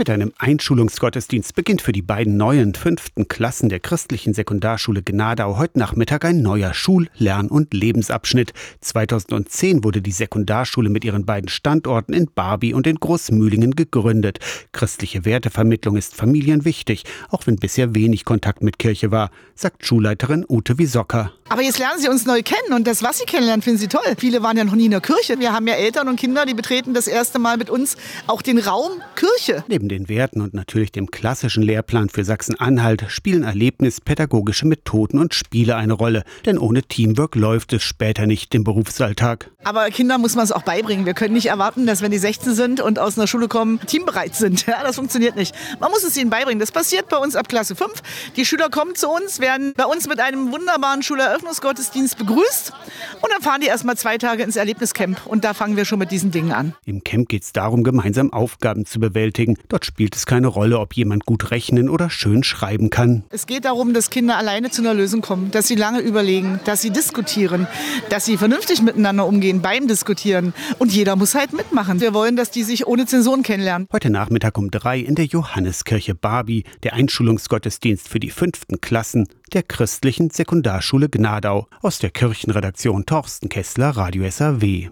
Mit einem Einschulungsgottesdienst beginnt für die beiden neuen fünften Klassen der christlichen Sekundarschule Gnadau heute Nachmittag ein neuer Schul-, Lern- und Lebensabschnitt. 2010 wurde die Sekundarschule mit ihren beiden Standorten in Barbie und in Großmühlingen gegründet. Christliche Wertevermittlung ist Familien wichtig, auch wenn bisher wenig Kontakt mit Kirche war, sagt Schulleiterin Ute Wiesocker. Aber jetzt lernen sie uns neu kennen und das, was sie kennenlernen, finden sie toll. Viele waren ja noch nie in der Kirche. Wir haben ja Eltern und Kinder, die betreten das erste Mal mit uns auch den Raum Kirche. Neben den Werten und natürlich dem klassischen Lehrplan für Sachsen-Anhalt spielen erlebnispädagogische Methoden und Spiele eine Rolle. Denn ohne Teamwork läuft es später nicht im Berufsalltag. Aber Kindern muss man es auch beibringen. Wir können nicht erwarten, dass wenn die 16 sind und aus einer Schule kommen, teambereit sind. Ja, das funktioniert nicht. Man muss es ihnen beibringen. Das passiert bei uns ab Klasse 5. Die Schüler kommen zu uns, werden bei uns mit einem wunderbaren Schuleröffnungsgottesdienst begrüßt und dann fahren die erstmal zwei Tage ins Erlebniscamp und da fangen wir schon mit diesen Dingen an. Im Camp geht es darum, gemeinsam Aufgaben zu bewältigen. Dort spielt es keine Rolle, ob jemand gut rechnen oder schön schreiben kann. Es geht darum, dass Kinder alleine zu einer Lösung kommen, dass sie lange überlegen, dass sie diskutieren, dass sie vernünftig miteinander umgehen beim Diskutieren. Und jeder muss halt mitmachen. Wir wollen, dass die sich ohne Zensuren kennenlernen. Heute Nachmittag um drei in der Johanneskirche Barbie, der Einschulungsgottesdienst für die fünften Klassen der christlichen Sekundarschule Gnadau aus der Kirchenredaktion Torsten Kessler, Radio SAW.